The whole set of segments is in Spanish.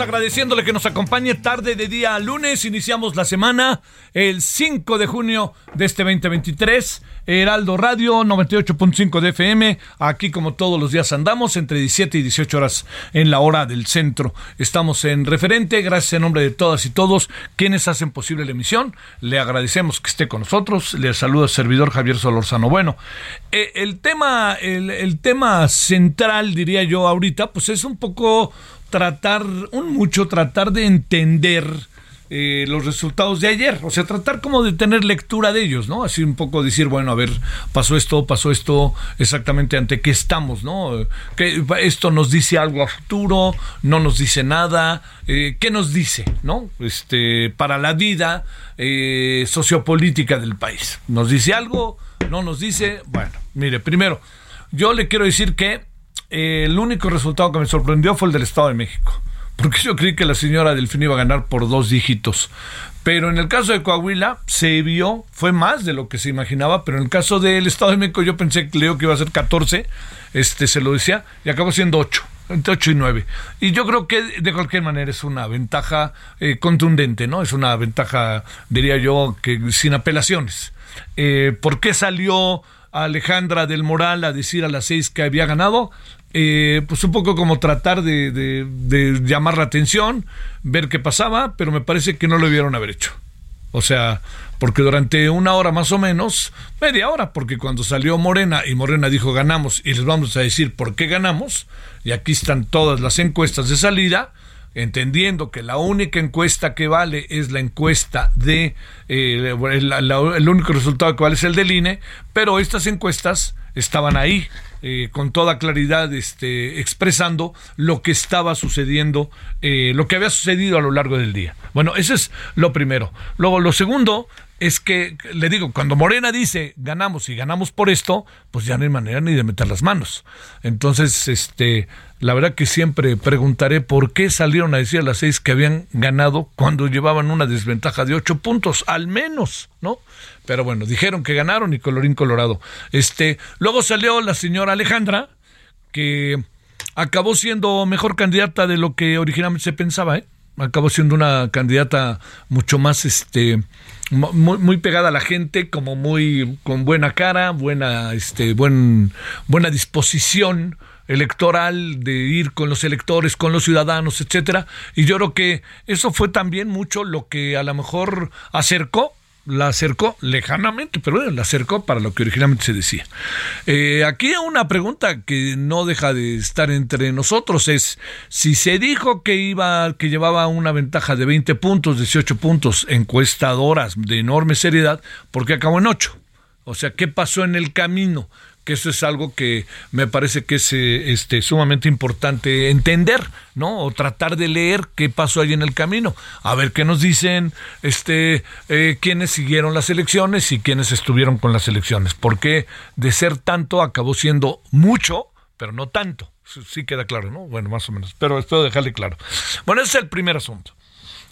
Agradeciéndole que nos acompañe tarde de día lunes. Iniciamos la semana el 5 de junio de este 2023. Heraldo Radio 98.5 de FM. Aquí como todos los días andamos entre 17 y 18 horas en la hora del centro. Estamos en referente, gracias en nombre de todas y todos quienes hacen posible la emisión. Le agradecemos que esté con nosotros. Le saluda el servidor Javier Solorzano. Bueno, eh, el tema, el tema central, diría yo ahorita, pues es un poco tratar, un mucho tratar de entender eh, los resultados de ayer, o sea, tratar como de tener lectura de ellos, ¿no? Así un poco decir, bueno, a ver, pasó esto, pasó esto, exactamente ante qué estamos, ¿no? Que esto nos dice algo a futuro, no nos dice nada, eh, ¿qué nos dice, ¿no? Este, para la vida eh, sociopolítica del país. ¿Nos dice algo? ¿No nos dice? Bueno, mire, primero, yo le quiero decir que eh, el único resultado que me sorprendió fue el del Estado de México. Porque yo creí que la señora Delfín iba a ganar por dos dígitos. Pero en el caso de Coahuila se vio, fue más de lo que se imaginaba, pero en el caso del Estado de México yo pensé que leo que iba a ser 14, este se lo decía, y acabó siendo 8 entre 8 y 9. Y yo creo que de cualquier manera es una ventaja eh, contundente, ¿no? Es una ventaja, diría yo, que sin apelaciones. Eh, ¿Por qué salió Alejandra del Moral a decir a las 6 que había ganado? Eh, pues un poco como tratar de, llamar la atención, ver qué pasaba, pero me parece que no lo debieron haber hecho. O sea, porque durante una hora más o menos, media hora, porque cuando salió Morena y Morena dijo ganamos y les vamos a decir por qué ganamos, y aquí están todas las encuestas de salida, entendiendo que la única encuesta que vale es la encuesta de, eh, la, el único resultado que vale es el del INE, pero estas encuestas estaban ahí eh, con toda claridad este, expresando lo que estaba sucediendo, eh, lo que había sucedido a lo largo del día. Bueno, eso es lo primero. Luego, lo segundo es que, le digo, cuando Morena dice ganamos y ganamos por esto, pues ya no hay manera ni de meter las manos. Entonces, este, la verdad que siempre preguntaré por qué salieron a decir a las seis que habían ganado cuando llevaban una desventaja de ocho puntos, al menos, ¿no? Pero bueno, dijeron que ganaron y colorín colorado. Este, luego salió la señora Alejandra, que acabó siendo mejor candidata de lo que originalmente se pensaba, ¿eh? Acabó siendo una candidata mucho más, este, muy, muy, pegada a la gente, como muy con buena cara, buena, este, buen, buena disposición electoral de ir con los electores, con los ciudadanos, etcétera. Y yo creo que eso fue también mucho lo que a lo mejor acercó la acercó lejanamente, pero bueno, la acercó para lo que originalmente se decía. Eh, aquí una pregunta que no deja de estar entre nosotros es si se dijo que iba, que llevaba una ventaja de 20 puntos, 18 puntos, encuestadoras de enorme seriedad, ¿por qué acabó en 8? O sea, ¿qué pasó en el camino? Que eso es algo que me parece que es este, sumamente importante entender, ¿no? O tratar de leer qué pasó ahí en el camino. A ver qué nos dicen este, eh, siguieron las elecciones y quiénes estuvieron con las elecciones. Porque de ser tanto acabó siendo mucho, pero no tanto. Sí queda claro, ¿no? Bueno, más o menos. Pero espero dejarle claro. Bueno, ese es el primer asunto.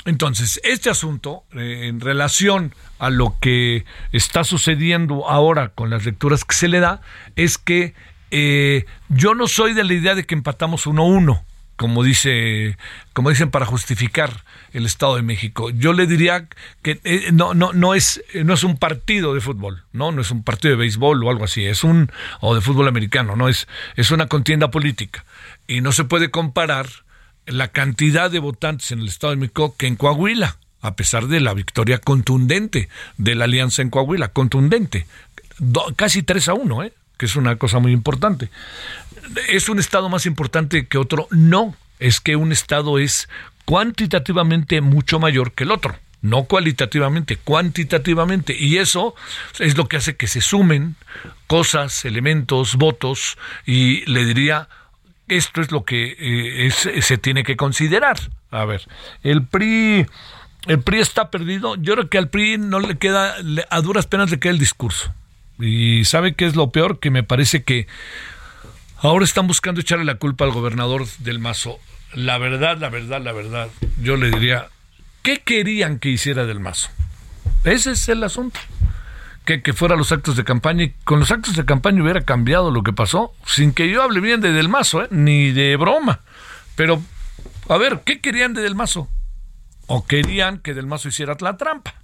Entonces, este asunto, eh, en relación a lo que está sucediendo ahora con las lecturas que se le da, es que eh, yo no soy de la idea de que empatamos 1-1, como dice, como dicen para justificar el Estado de México. Yo le diría que eh, no, no, no es, no es un partido de fútbol, no, no es un partido de béisbol o algo así, es un, o de fútbol americano, no es, es una contienda política. Y no se puede comparar la cantidad de votantes en el Estado de México que en Coahuila, a pesar de la victoria contundente de la alianza en Coahuila, contundente, casi 3 a 1, ¿eh? que es una cosa muy importante. ¿Es un Estado más importante que otro? No, es que un Estado es cuantitativamente mucho mayor que el otro no cualitativamente, cuantitativamente. Y eso es lo que hace que se sumen cosas, elementos, votos, y le diría esto es lo que eh, se tiene que considerar. A ver, el PRI, el PRI está perdido. Yo creo que al PRI no le queda, a duras penas le queda el discurso. Y sabe qué es lo peor, que me parece que ahora están buscando echarle la culpa al gobernador del Mazo. La verdad, la verdad, la verdad, yo le diría, ¿qué querían que hiciera del Mazo? Ese es el asunto que, fuera los actos de campaña y con los actos de campaña hubiera cambiado lo que pasó, sin que yo hable bien de Del Mazo, ¿eh? ni de broma. Pero, a ver, ¿qué querían de Del Mazo? ¿O querían que Del Mazo hiciera la trampa?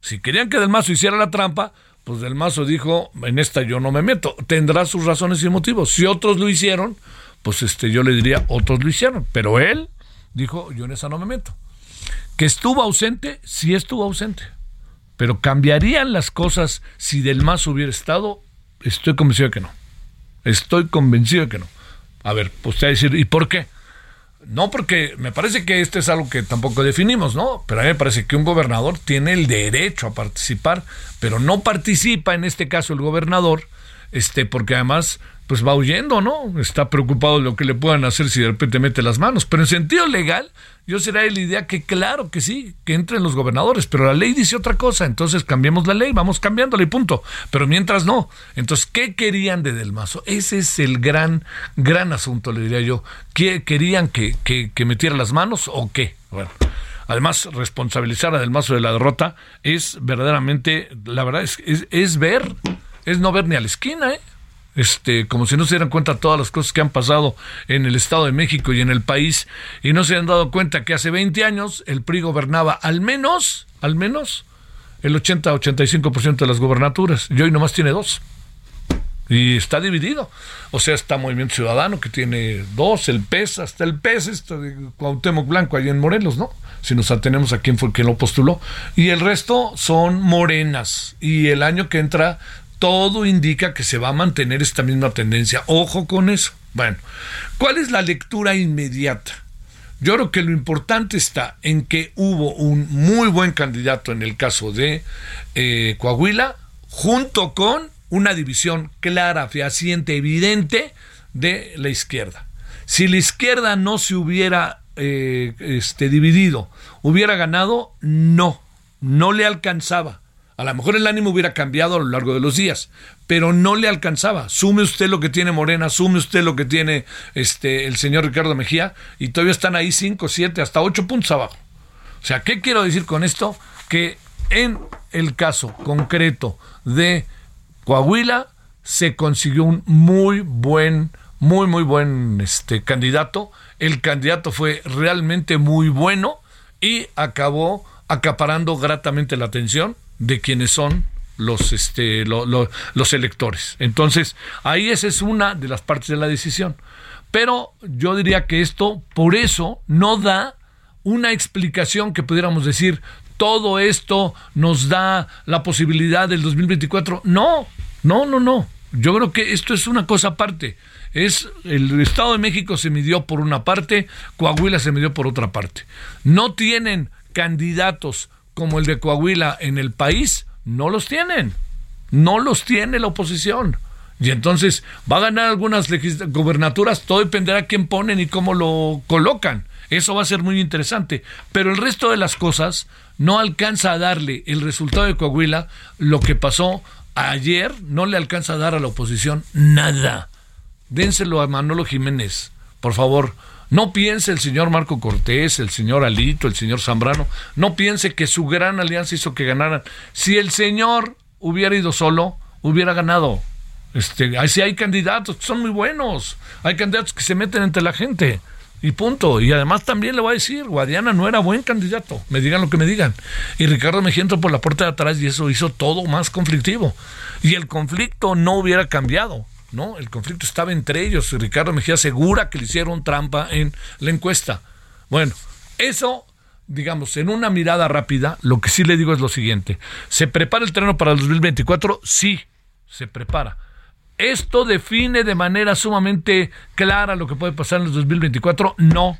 Si querían que Del Mazo hiciera la trampa, pues Del Mazo dijo, en esta yo no me meto. Tendrá sus razones y motivos. Si otros lo hicieron, pues este, yo le diría, otros lo hicieron. Pero él dijo, yo en esa no me meto. Que estuvo ausente, sí estuvo ausente. Pero cambiarían las cosas si Del Mazo hubiera estado, estoy convencido de que no. Estoy convencido de que no. A ver, pues usted va a decir, ¿y por qué? No, porque me parece que esto es algo que tampoco definimos, ¿no? Pero a mí me parece que un gobernador tiene el derecho a participar, pero no participa en este caso el gobernador, este, porque además pues va huyendo, ¿no? Está preocupado de lo que le puedan hacer si de repente mete las manos. Pero en sentido legal, yo será la idea que claro que sí, que entren los gobernadores, pero la ley dice otra cosa, entonces cambiemos la ley, vamos cambiándola y punto. Pero mientras no. Entonces, ¿qué querían de Del Mazo? Ese es el gran, gran asunto, le diría yo. ¿Qué querían que, que, metiera las manos o qué? Bueno. Además, responsabilizar a Del Mazo de la derrota es verdaderamente, la verdad, es, es, es ver, es no ver ni a la esquina, ¿eh? Este, como si no se dieran cuenta todas las cosas que han pasado en el Estado de México y en el país, y no se han dado cuenta que hace 20 años el PRI gobernaba al menos, al menos, el 80-85% de las gobernaturas, y hoy nomás tiene dos. Y está dividido. O sea, está Movimiento Ciudadano, que tiene dos, el PES, hasta el PES, esto de Cuauhtémoc Blanco, ahí en Morelos, ¿no? Si nos atenemos a quién fue quien lo postuló. Y el resto son morenas. Y el año que entra todo indica que se va a mantener esta misma tendencia. Ojo con eso. Bueno, ¿cuál es la lectura inmediata? Yo creo que lo importante está en que hubo un muy buen candidato en el caso de eh, Coahuila, junto con una división clara, fehaciente, evidente de la izquierda. Si la izquierda no se hubiera eh, este, dividido, hubiera ganado, no, no le alcanzaba. A lo mejor el ánimo hubiera cambiado a lo largo de los días, pero no le alcanzaba. Sume usted lo que tiene Morena, sume usted lo que tiene este el señor Ricardo Mejía, y todavía están ahí cinco, siete, hasta ocho puntos abajo. O sea, ¿qué quiero decir con esto? Que en el caso concreto de Coahuila se consiguió un muy buen, muy, muy buen este, candidato. El candidato fue realmente muy bueno y acabó acaparando gratamente la atención de quienes son los, este, los electores. Entonces, ahí esa es una de las partes de la decisión. Pero yo diría que esto, por eso, no da una explicación que pudiéramos decir, todo esto nos da la posibilidad del 2024. No, no, no, no. Yo creo que esto es una cosa aparte. Es el Estado de México se midió por una parte, Coahuila se midió por otra parte. No tienen candidatos como el de Coahuila en el país, no los tienen. No los tiene la oposición. Y entonces va a ganar algunas gobernaturas, todo dependerá de quién ponen y cómo lo colocan. Eso va a ser muy interesante. Pero el resto de las cosas no alcanza a darle el resultado de Coahuila, lo que pasó ayer, no le alcanza a dar a la oposición nada. Dénselo a Manolo Jiménez, por favor. No piense el señor Marco Cortés, el señor Alito, el señor Zambrano, no piense que su gran alianza hizo que ganaran. Si el señor hubiera ido solo, hubiera ganado. Este, si hay candidatos que son muy buenos, hay candidatos que se meten entre la gente. Y punto. Y además también le voy a decir, Guadiana no era buen candidato, me digan lo que me digan. Y Ricardo Mejía entró por la puerta de atrás y eso hizo todo más conflictivo. Y el conflicto no hubiera cambiado. ¿No? El conflicto estaba entre ellos Ricardo Mejía asegura que le hicieron trampa en la encuesta. Bueno, eso, digamos, en una mirada rápida, lo que sí le digo es lo siguiente. ¿Se prepara el terreno para el 2024? Sí, se prepara. ¿Esto define de manera sumamente clara lo que puede pasar en el 2024? No,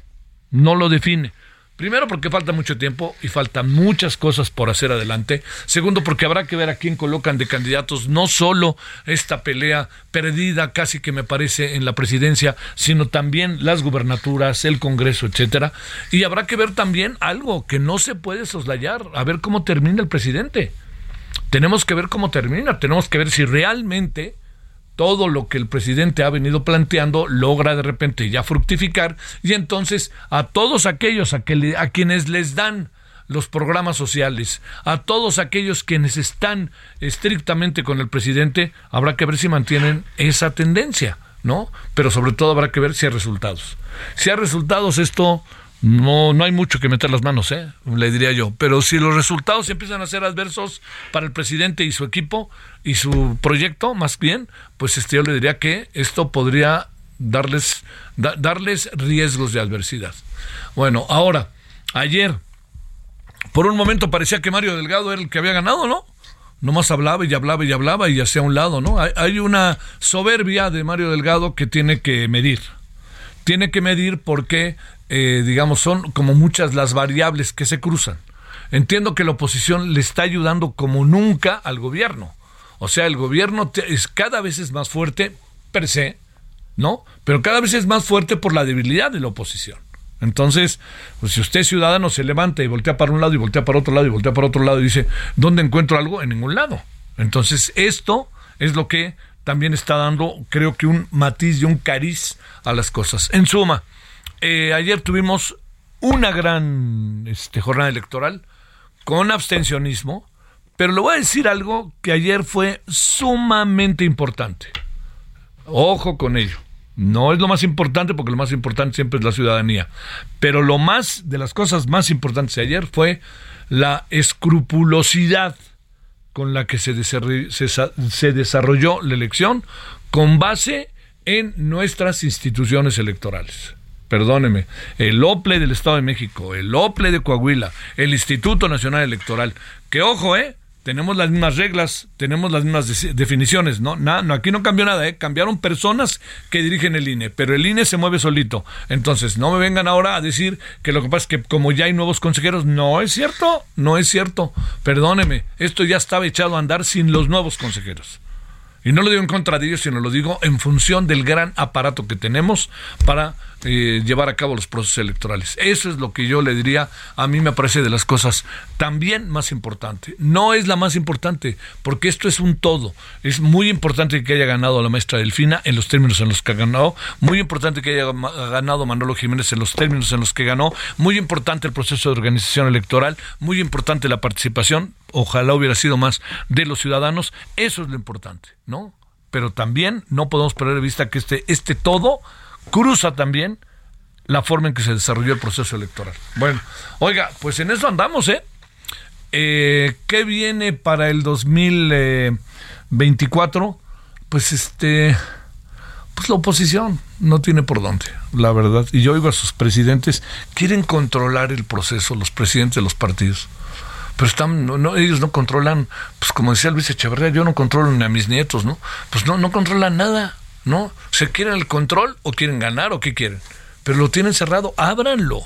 no lo define. Primero porque falta mucho tiempo y faltan muchas cosas por hacer adelante. Segundo porque habrá que ver a quién colocan de candidatos, no solo esta pelea perdida casi que me parece en la presidencia, sino también las gubernaturas, el Congreso, etcétera. Y habrá que ver también algo que no se puede soslayar, a ver cómo termina el presidente. Tenemos que ver cómo termina, tenemos que ver si realmente todo lo que el presidente ha venido planteando logra de repente ya fructificar y entonces a todos aquellos a, que a quienes les dan los programas sociales, a todos aquellos quienes están estrictamente con el presidente, habrá que ver si mantienen esa tendencia, ¿no? Pero sobre todo habrá que ver si hay resultados. Si hay resultados, esto no, no hay mucho que meter las manos, ¿eh? le diría yo. Pero si los resultados empiezan a ser adversos para el presidente y su equipo y su proyecto, más bien, pues este, yo le diría que esto podría darles, darles riesgos de adversidad. Bueno, ahora, ayer, por un momento parecía que Mario Delgado era el que había ganado, ¿no? Nomás hablaba y hablaba y hablaba y hacía un lado, ¿no? Hay, hay una soberbia de Mario Delgado que tiene que medir. Tiene que medir porque eh, digamos, son como muchas las variables que se cruzan. Entiendo que la oposición le está ayudando como nunca al gobierno. O sea, el gobierno es, cada vez es más fuerte per se, ¿no? Pero cada vez es más fuerte por la debilidad de la oposición. Entonces, pues si usted ciudadano se levanta y voltea para un lado y voltea para otro lado y voltea para otro lado y dice, ¿dónde encuentro algo? En ningún lado. Entonces, esto es lo que también está dando, creo que un matiz y un cariz a las cosas. En suma, eh, ayer tuvimos una gran este, jornada electoral con abstencionismo, pero le voy a decir algo que ayer fue sumamente importante. Ojo con ello. No es lo más importante porque lo más importante siempre es la ciudadanía. Pero lo más de las cosas más importantes de ayer fue la escrupulosidad con la que se, se desarrolló la elección con base en nuestras instituciones electorales perdóneme, el OPLE del Estado de México, el OPLE de Coahuila, el Instituto Nacional Electoral, que ojo, ¿eh? Tenemos las mismas reglas, tenemos las mismas definiciones, ¿no? no aquí no cambió nada, ¿eh? Cambiaron personas que dirigen el INE, pero el INE se mueve solito. Entonces, no me vengan ahora a decir que lo que pasa es que como ya hay nuevos consejeros, no es cierto, no es cierto. Perdóneme, esto ya estaba echado a andar sin los nuevos consejeros. Y no lo digo en contra de ellos, sino lo digo en función del gran aparato que tenemos para eh, llevar a cabo los procesos electorales. Eso es lo que yo le diría, a mí me parece de las cosas también más importante. No es la más importante, porque esto es un todo. Es muy importante que haya ganado la maestra Delfina en los términos en los que ha ganado, muy importante que haya ganado Manolo Jiménez en los términos en los que ganó, muy importante el proceso de organización electoral, muy importante la participación, ojalá hubiera sido más de los ciudadanos, eso es lo importante, ¿no? Pero también no podemos perder de vista que este, este todo cruza también la forma en que se desarrolló el proceso electoral. Bueno, oiga, pues en eso andamos, ¿eh? eh ¿Qué viene para el 2024? Pues este, pues la oposición no tiene por dónde, la verdad. Y yo oigo a sus presidentes, quieren controlar el proceso, los presidentes de los partidos pero están, no, ellos no controlan, pues como decía Luis Echeverría, yo no controlo ni a mis nietos, ¿no? Pues no, no controlan nada, ¿no? ¿Se quieren el control o quieren ganar o qué quieren? Pero lo tienen cerrado, ábranlo,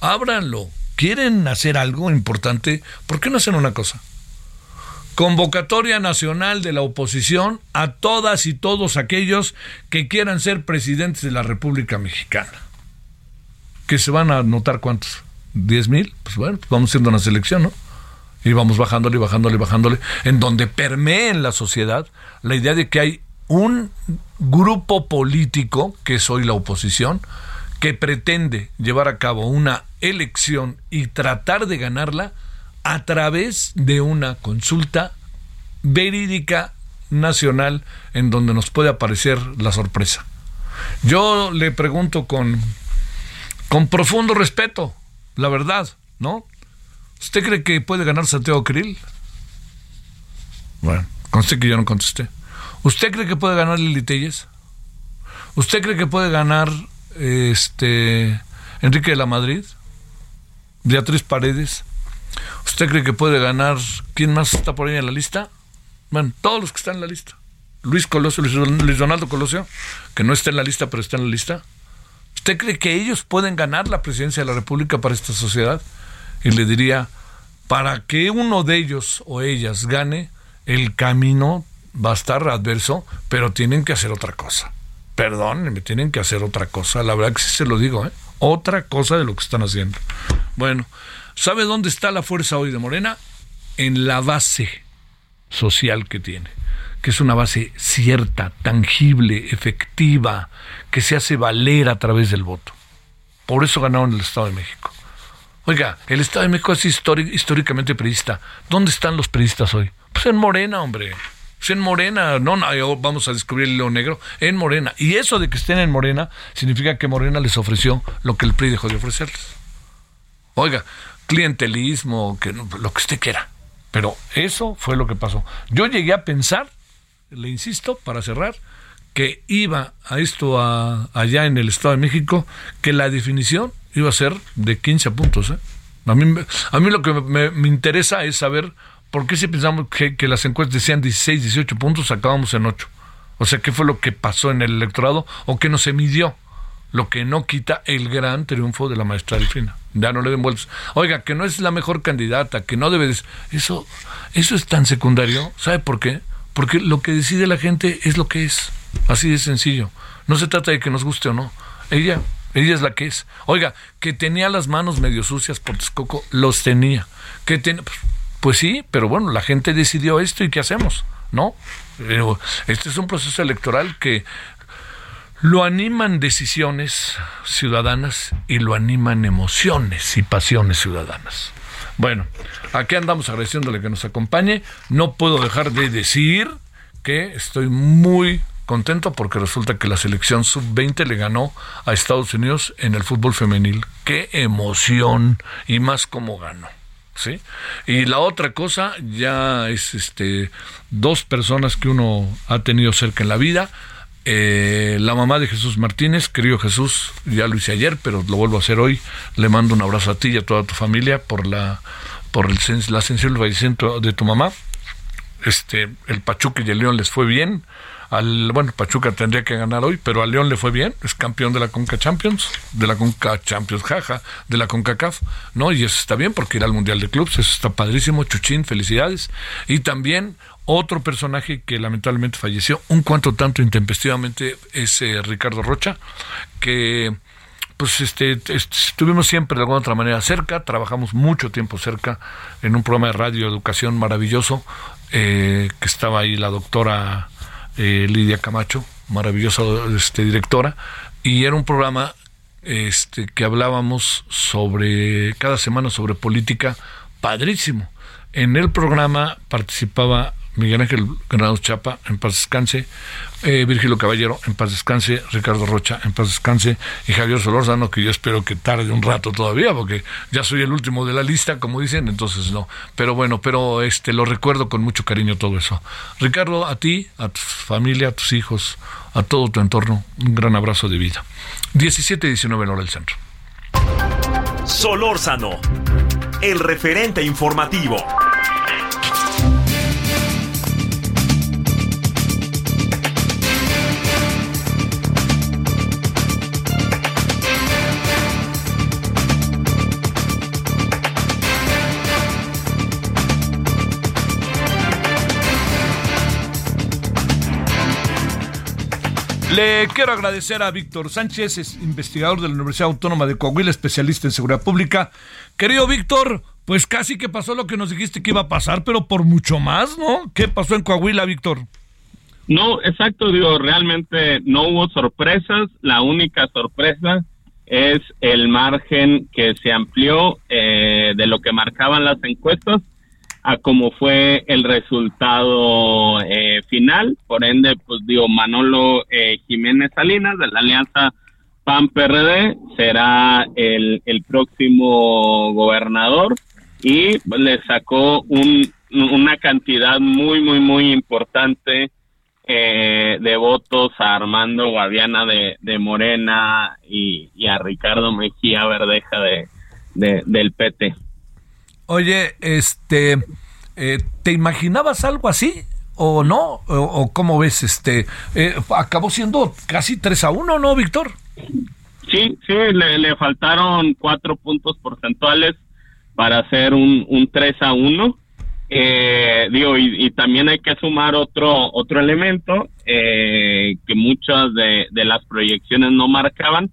ábranlo. ¿Quieren hacer algo importante? ¿Por qué no hacen una cosa? Convocatoria nacional de la oposición a todas y todos aquellos que quieran ser presidentes de la República Mexicana. ¿Que se van a notar cuántos? ¿10 mil? Pues bueno, pues vamos haciendo una selección, ¿no? Y vamos bajándole, bajándole, bajándole, en donde permee en la sociedad la idea de que hay un grupo político, que es hoy la oposición, que pretende llevar a cabo una elección y tratar de ganarla a través de una consulta verídica nacional en donde nos puede aparecer la sorpresa. Yo le pregunto con, con profundo respeto, la verdad, ¿no? ¿Usted cree que puede ganar Santiago Krill? Bueno, conste que yo no contesté. ¿Usted cree que puede ganar Lili Telles? ¿Usted cree que puede ganar este Enrique de la Madrid? Beatriz Paredes. ¿Usted cree que puede ganar quién más está por ahí en la lista? Bueno, todos los que están en la lista. Luis Colosio, Luis Donaldo Colosio, que no está en la lista, pero está en la lista. ¿Usted cree que ellos pueden ganar la presidencia de la República para esta sociedad? Y le diría, para que uno de ellos o ellas gane, el camino va a estar adverso, pero tienen que hacer otra cosa. Perdón, me tienen que hacer otra cosa. La verdad que sí se lo digo, ¿eh? Otra cosa de lo que están haciendo. Bueno, ¿sabe dónde está la fuerza hoy de Morena? En la base social que tiene, que es una base cierta, tangible, efectiva, que se hace valer a través del voto. Por eso ganaron el Estado de México. Oiga, el Estado de México es históricamente periodista. ¿Dónde están los periodistas hoy? Pues en Morena, hombre. Pues en Morena, no, no, vamos a descubrir el león negro, en Morena. Y eso de que estén en Morena significa que Morena les ofreció lo que el PRI dejó de ofrecerles. Oiga, clientelismo, que, lo que usted quiera. Pero eso fue lo que pasó. Yo llegué a pensar, le insisto, para cerrar, que iba a esto allá en el Estado de México, que la definición iba a ser de 15 puntos. ¿eh? A, mí, a mí lo que me, interesa es saber ¿por qué si pensamos que, las encuestas decían 16, 18 puntos, acabamos en 8? O sea, ¿qué fue lo que pasó en el electorado o qué no se midió? Lo que no quita el gran triunfo de la maestra Delfina. Ya no le den vueltas. Oiga, que no es la mejor candidata, que no debe... Eso, eso es tan secundario. ¿Sabe por qué? Porque lo que decide la gente es lo que es. Así de sencillo. No se trata de que nos guste o no. Ella, ella es la que es. Oiga, que tenía las manos medio sucias por Texcoco, los tenía. Que ten, pues, pues sí, pero bueno, la gente decidió esto y ¿qué hacemos? ¿No? Este es un proceso electoral que lo animan decisiones ciudadanas y lo animan emociones y pasiones ciudadanas. Bueno, aquí andamos agradeciéndole que nos acompañe. No puedo dejar de decir que estoy muy contento porque resulta que la selección sub-20 le ganó a Estados Unidos en el fútbol femenil. Qué emoción y más como ganó. ¿sí? Y la otra cosa ya es este dos personas que uno ha tenido cerca en la vida. Eh, la mamá de Jesús Martínez, querido Jesús, ya lo hice ayer, pero lo vuelvo a hacer hoy. Le mando un abrazo a ti y a toda tu familia por la por el, la sensible de tu mamá. Este, el Pachuca y el León les fue bien. Al, bueno, Pachuca tendría que ganar hoy, pero a León le fue bien, es campeón de la Conca Champions, de la Conca Champions, jaja, de la CONCACAF, ¿no? Y eso está bien porque irá al Mundial de Clubes, eso está padrísimo, Chuchín, felicidades. Y también otro personaje que lamentablemente falleció, un cuanto tanto intempestivamente, es eh, Ricardo Rocha, que pues este, estuvimos siempre de alguna otra manera cerca, trabajamos mucho tiempo cerca en un programa de radio educación maravilloso, eh, que estaba ahí la doctora eh, Lidia Camacho, maravillosa este, directora, y era un programa este, que hablábamos sobre, cada semana sobre política, padrísimo. En el programa participaba Miguel Ángel Granados Chapa, en paz descanse, eh, Virgilio Caballero, en paz descanse, Ricardo Rocha, en paz descanse, y Javier Solórzano, que yo espero que tarde un rato todavía, porque ya soy el último de la lista, como dicen, entonces no. Pero bueno, pero este lo recuerdo con mucho cariño todo eso. Ricardo, a ti, a tu familia, a tus hijos, a todo tu entorno, un gran abrazo de vida. 17 y 19 en hora del centro. Solórzano, el referente informativo. Le quiero agradecer a Víctor Sánchez, es investigador de la Universidad Autónoma de Coahuila, especialista en seguridad pública. Querido Víctor, pues casi que pasó lo que nos dijiste que iba a pasar, pero por mucho más, ¿no? ¿Qué pasó en Coahuila, Víctor? No, exacto, digo, realmente no hubo sorpresas. La única sorpresa es el margen que se amplió eh, de lo que marcaban las encuestas a cómo fue el resultado eh, final. Por ende, pues digo, Manolo eh, Jiménez Salinas de la Alianza PAN-PRD será el, el próximo gobernador y le sacó un, una cantidad muy, muy, muy importante eh, de votos a Armando Guadiana de, de Morena y, y, a Ricardo Mejía Verdeja de, de del PT. Oye, este, eh, ¿te imaginabas algo así? ¿O no? ¿O, o cómo ves? este eh, Acabó siendo casi 3 a 1, ¿no, Víctor? Sí, sí, le, le faltaron cuatro puntos porcentuales para hacer un, un 3 a 1. Eh, digo, y, también hay que sumar otro, otro elemento eh, que muchas de, las proyecciones no marcaban,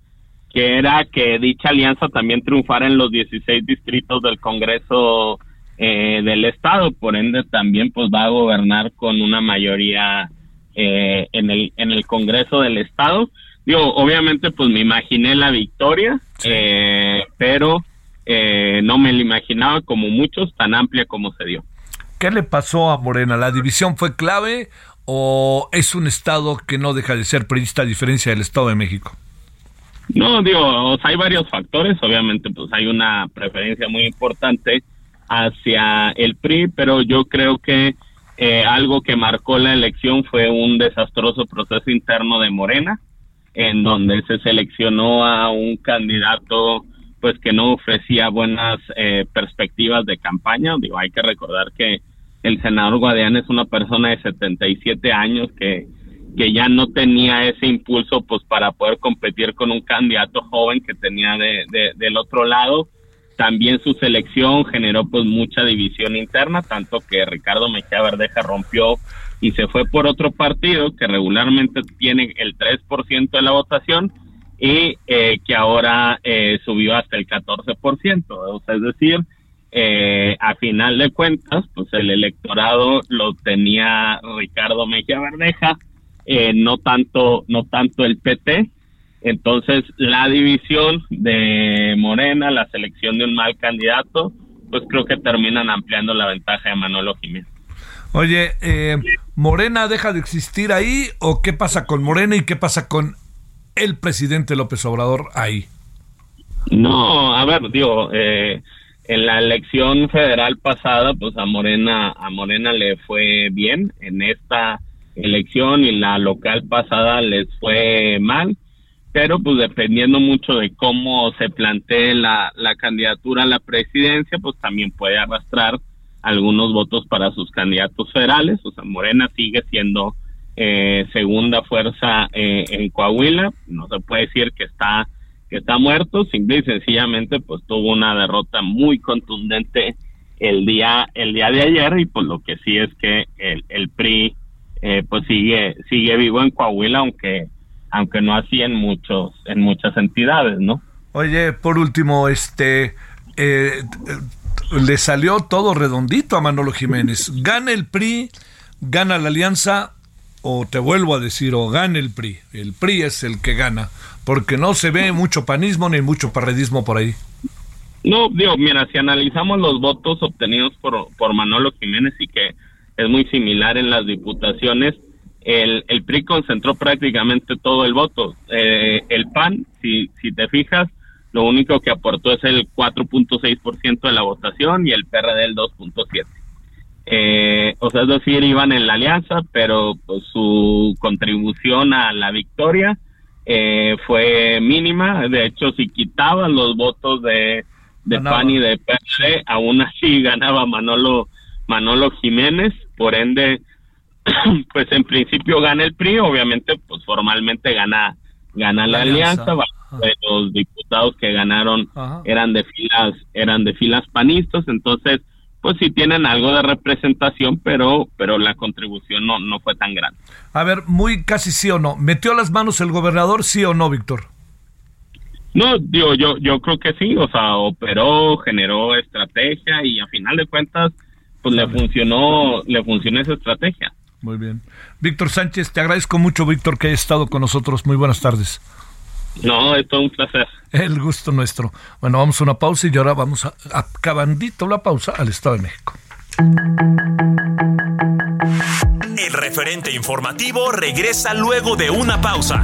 que era que dicha alianza también triunfara en los 16 distritos del Congreso eh, del Estado, por ende también pues va a gobernar con una mayoría eh, en, el, en el Congreso del Estado. Digo, obviamente pues me imaginé la victoria, sí. Eh, pero no me la imaginaba como muchos, tan amplia como se dio. ¿Qué le pasó a Morena? ¿La división fue clave o es un estado que no deja de ser periodista a diferencia del Estado de México? No, digo, hay varios factores. Obviamente, pues hay una preferencia muy importante hacia el PRI, pero yo creo que eh, algo que marcó la elección fue un desastroso proceso interno de Morena, en donde se seleccionó a un candidato pues que no ofrecía buenas eh, perspectivas de campaña. Digo, hay que recordar que el senador Guadiana es una persona de 77 años que, que ya no tenía ese impulso pues para poder competir con un candidato joven que tenía de, de, del otro lado. También su selección generó pues mucha división interna, tanto que Ricardo Mejía Verdeja rompió y se fue por otro partido que regularmente tiene el 3% de la votación y eh, que ahora eh, subió hasta el 14%. O sea, es decir, eh, a final de cuentas, pues el electorado lo tenía Ricardo Mejía Verdeja, eh, no tanto, no tanto el PT. Entonces, la división de Morena, la selección de un mal candidato, pues creo que terminan ampliando la ventaja de Manolo Jiménez. Oye, eh, ¿Morena deja de existir ahí o qué pasa con Morena y qué pasa con el presidente López Obrador ahí? No, a ver, digo, eh, en la elección federal pasada, pues a Morena, a Morena le fue bien, en esta elección y la local pasada les fue mal, pero pues dependiendo mucho de cómo se plantee la, la candidatura a la presidencia, pues también puede arrastrar algunos votos para sus candidatos federales, o sea, Morena sigue siendo eh, segunda fuerza eh, en Coahuila, no se puede decir que está que está muerto, simple y sencillamente pues tuvo una derrota muy contundente el día el día de ayer y pues lo que sí es que el, el PRI eh, pues sigue sigue vivo en Coahuila aunque aunque no así en muchos en muchas entidades, ¿no? Oye, por último, este eh, le salió todo redondito a Manolo Jiménez. Gana el PRI, gana la alianza, o te vuelvo a decir, o gana el PRI. El PRI es el que gana, porque no se ve mucho panismo ni mucho parredismo por ahí. No, digo, mira, si analizamos los votos obtenidos por, por Manolo Jiménez y que es muy similar en las diputaciones, el, el PRI concentró prácticamente todo el voto. Eh, el PAN, si, si te fijas, lo único que aportó es el 4.6% de la votación y el PRD el 2.7%. Eh, o sea, es decir, iban en la alianza, pero pues, su contribución a la victoria eh, fue mínima. De hecho, si quitaban los votos de, de PAN y de PRD, aún así ganaba Manolo, Manolo Jiménez. Por ende, pues en principio gana el PRI, obviamente, pues formalmente gana, gana la, la alianza. alianza de los diputados que ganaron Ajá. eran de filas eran de filas panistas entonces pues sí tienen algo de representación pero pero la contribución no no fue tan grande a ver muy casi sí o no metió las manos el gobernador sí o no Víctor no digo yo yo creo que sí o sea operó generó estrategia y a final de cuentas pues le funcionó le funcionó esa estrategia muy bien Víctor Sánchez te agradezco mucho Víctor que hayas estado con nosotros muy buenas tardes No, es todo un placer. El gusto nuestro. Bueno, vamos a una pausa y ahora vamos a, acabandito la pausa al Estado de México. El referente informativo regresa luego de una pausa.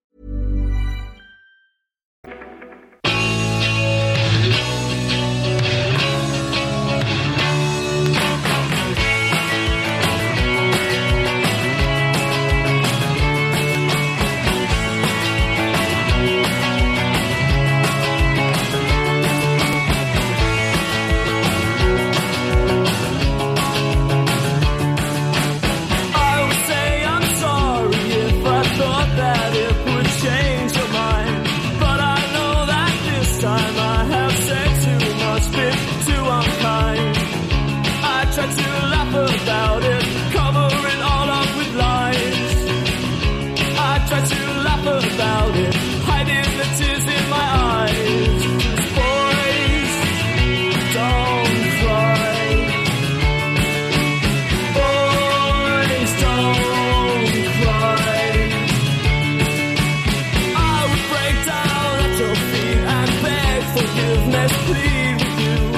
Forgiveness, plead with you.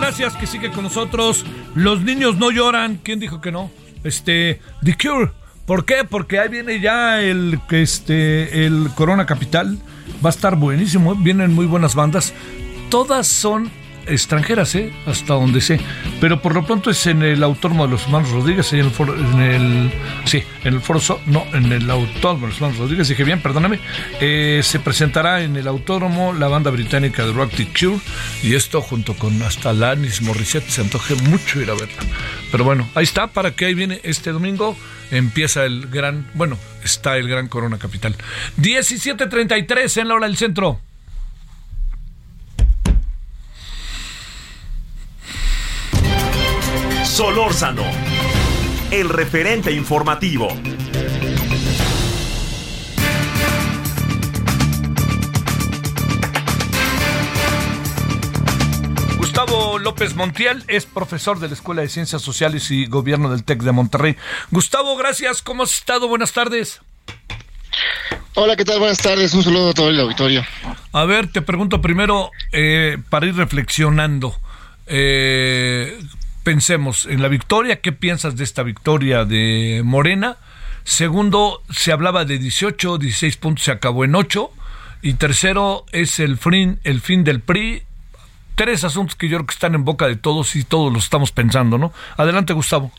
Gracias que sigue con nosotros. Los niños no lloran. ¿Quién dijo que no? Este, The Cure. ¿Por qué? Porque ahí viene ya el, este, el Corona Capital. Va a estar buenísimo. Vienen muy buenas bandas. Todas son extranjeras, ¿eh? Hasta donde sé. Pero por lo pronto es en el Autónomo de los Hermanos Rodríguez, en el foro, en el, sí, en el foro, no, en el Autónomo de los Hermanos Rodríguez, dije bien, perdóname. Eh, se presentará en el Autónomo la banda británica de Rock The Cure y esto junto con hasta Lanis Morissette se antoje mucho ir a verla. Pero bueno, ahí está, para que ahí viene este domingo empieza el gran, bueno, está el gran Corona Capital. 17.33 en la hora del centro. Solórzano, el referente informativo. Gustavo López Montiel es profesor de la Escuela de Ciencias Sociales y Gobierno del TEC de Monterrey. Gustavo, gracias. ¿Cómo has estado? Buenas tardes. Hola, ¿qué tal? Buenas tardes. Un saludo a todo el auditorio. A ver, te pregunto primero, eh, para ir reflexionando, eh, pensemos en la victoria. ¿Qué piensas de esta victoria de Morena? Segundo, se hablaba de 18, 16 puntos, se acabó en 8. Y tercero, es el fin, el fin del PRI. Tres asuntos que yo creo que están en boca de todos y todos los estamos pensando, ¿no? Adelante, Gustavo.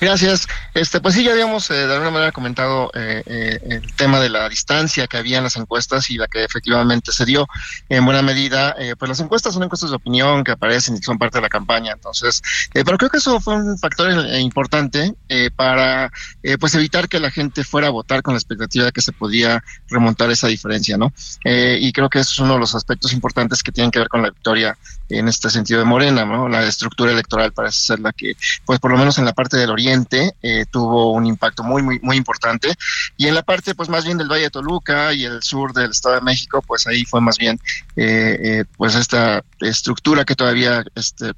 Gracias. Este, pues sí, ya habíamos eh, de alguna manera comentado eh, eh, el tema de la distancia que había en las encuestas y la que efectivamente se dio en buena medida. eh, pues las encuestas son encuestas de opinión que aparecen y son parte de la campaña. Entonces, pero creo que eso fue un factor importante para pues evitar que la gente fuera a votar con la expectativa de que se podía remontar esa diferencia, ¿no? Y creo que eso es uno de los aspectos importantes que tienen que ver con la victoria en este sentido de Morena, ¿no? La estructura electoral parece ser la que, pues por lo menos en la parte del oriente, eh, tuvo un impacto muy, muy, muy importante. Y en la parte, pues más bien del Valle de Toluca y el sur del Estado de México, pues ahí fue más bien, eh, eh, pues esta estructura que todavía este,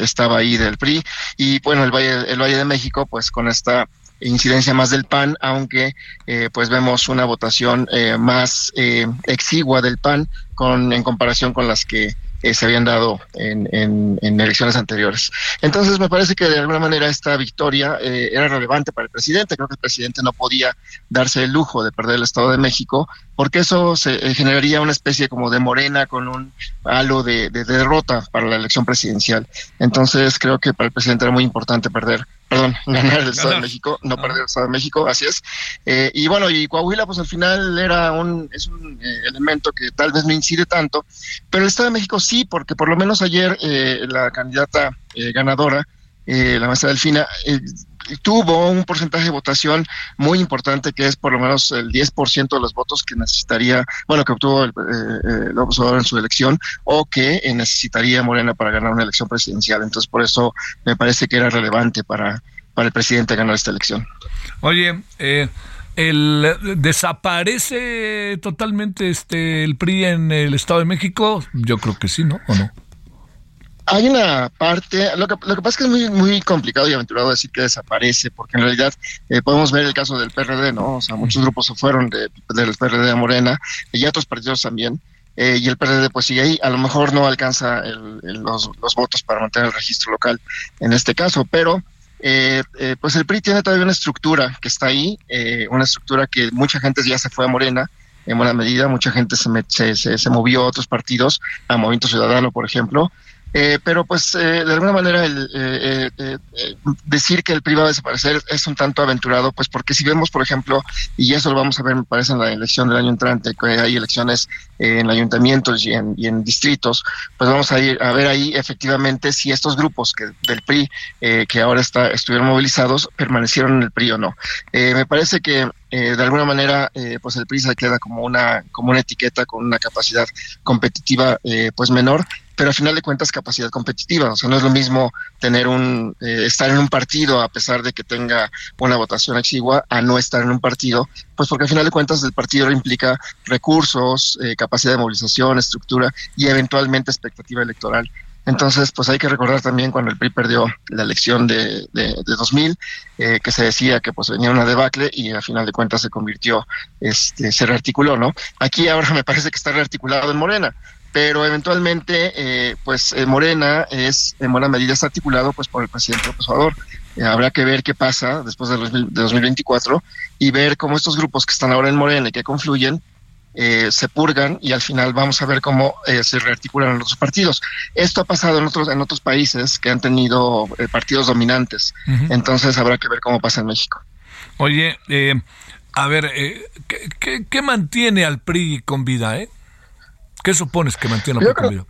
estaba ahí del PRI. Y bueno, el Valle, el Valle de México, pues con esta incidencia más del PAN, aunque eh, pues vemos una votación eh, más exigua del PAN con en comparación con las que eh, se habían dado en, en, en, elecciones anteriores. Entonces me parece que de alguna manera esta victoria eh, era relevante para el presidente. Creo que el presidente no podía darse el lujo de perder el Estado de México porque eso se eh, generaría una especie como de morena con un halo de, de, de derrota para la elección presidencial. Entonces creo que para el presidente era muy importante perder perdón, ganar el Estado de México, no perder el Estado de México, así es. Eh, y bueno, y Coahuila, pues al final era un, es un eh, elemento que tal vez no incide tanto, pero el Estado de México sí, porque por lo menos ayer eh, la candidata eh, ganadora, eh, la maestra Delfina, eh, tuvo un porcentaje de votación muy importante que es por lo menos el 10% de los votos que necesitaría, bueno, que obtuvo el, eh, observador en su elección o que eh, necesitaría Morena para ganar una elección presidencial. Entonces, por eso me parece que era relevante para, para el presidente ganar esta elección. Oye, eh, el desaparece totalmente este el PRI en el Estado de México, yo creo que sí, ¿no? ¿O no? Hay una parte, lo que, lo que pasa es que es muy, muy complicado y aventurado decir que desaparece, porque en realidad eh, podemos ver el caso del PRD, ¿no? O sea, muchos grupos se fueron de, del PRD a Morena y otros partidos también. Eh, y el PRD pues sigue ahí, a lo mejor no alcanza el, el, los, los, votos para mantener el registro local en este caso, pero eh, eh, pues el PRI tiene todavía una estructura que está ahí, eh, una estructura que mucha gente ya se fue a Morena, en buena medida, mucha gente se, me, se, se, se movió a otros partidos, a Movimiento Ciudadano, por ejemplo, eh, pero pues eh, de alguna manera el, eh, eh, eh, decir que el PRI va a desaparecer es un tanto aventurado, pues porque si vemos, por ejemplo, y eso lo vamos a ver, me parece, en la elección del año entrante, que hay elecciones en ayuntamientos y en, y en, distritos, pues vamos a ir a ver ahí efectivamente si estos grupos que del PRI eh, que ahora está, estuvieron movilizados permanecieron en el PRI o no. Eh, me parece que eh, de alguna manera eh, pues el PRI se queda como una como una etiqueta con una capacidad competitiva eh, pues menor pero al final de cuentas capacidad competitiva, o sea, no es lo mismo tener un, eh, estar en un partido a pesar de que tenga una votación exigua a no estar en un partido, pues porque al final de cuentas el partido implica recursos, eh, capacidad de movilización, estructura y eventualmente expectativa electoral. Entonces, pues hay que recordar también cuando el PRI perdió la elección de, de, de 2000, eh, que se decía que pues venía una debacle y al final de cuentas se convirtió, este, se rearticuló, ¿no? Aquí ahora me parece que está rearticulado en Morena pero eventualmente, eh, pues eh, Morena es en buena medida está articulado pues por el presidente López Obrador. Eh, habrá que ver qué pasa después de, de 2024 y ver cómo estos grupos que están ahora en Morena y que confluyen eh, se purgan y al final vamos a ver cómo eh, se rearticulan los partidos. Esto ha pasado en otros en otros países que han tenido eh, partidos dominantes. Uh -huh. Entonces habrá que ver cómo pasa en México. Oye, a ver, ¿qué, qué, ¿qué, mantiene al PRI con vida, eh? ¿Qué supones que mantiene yo creo,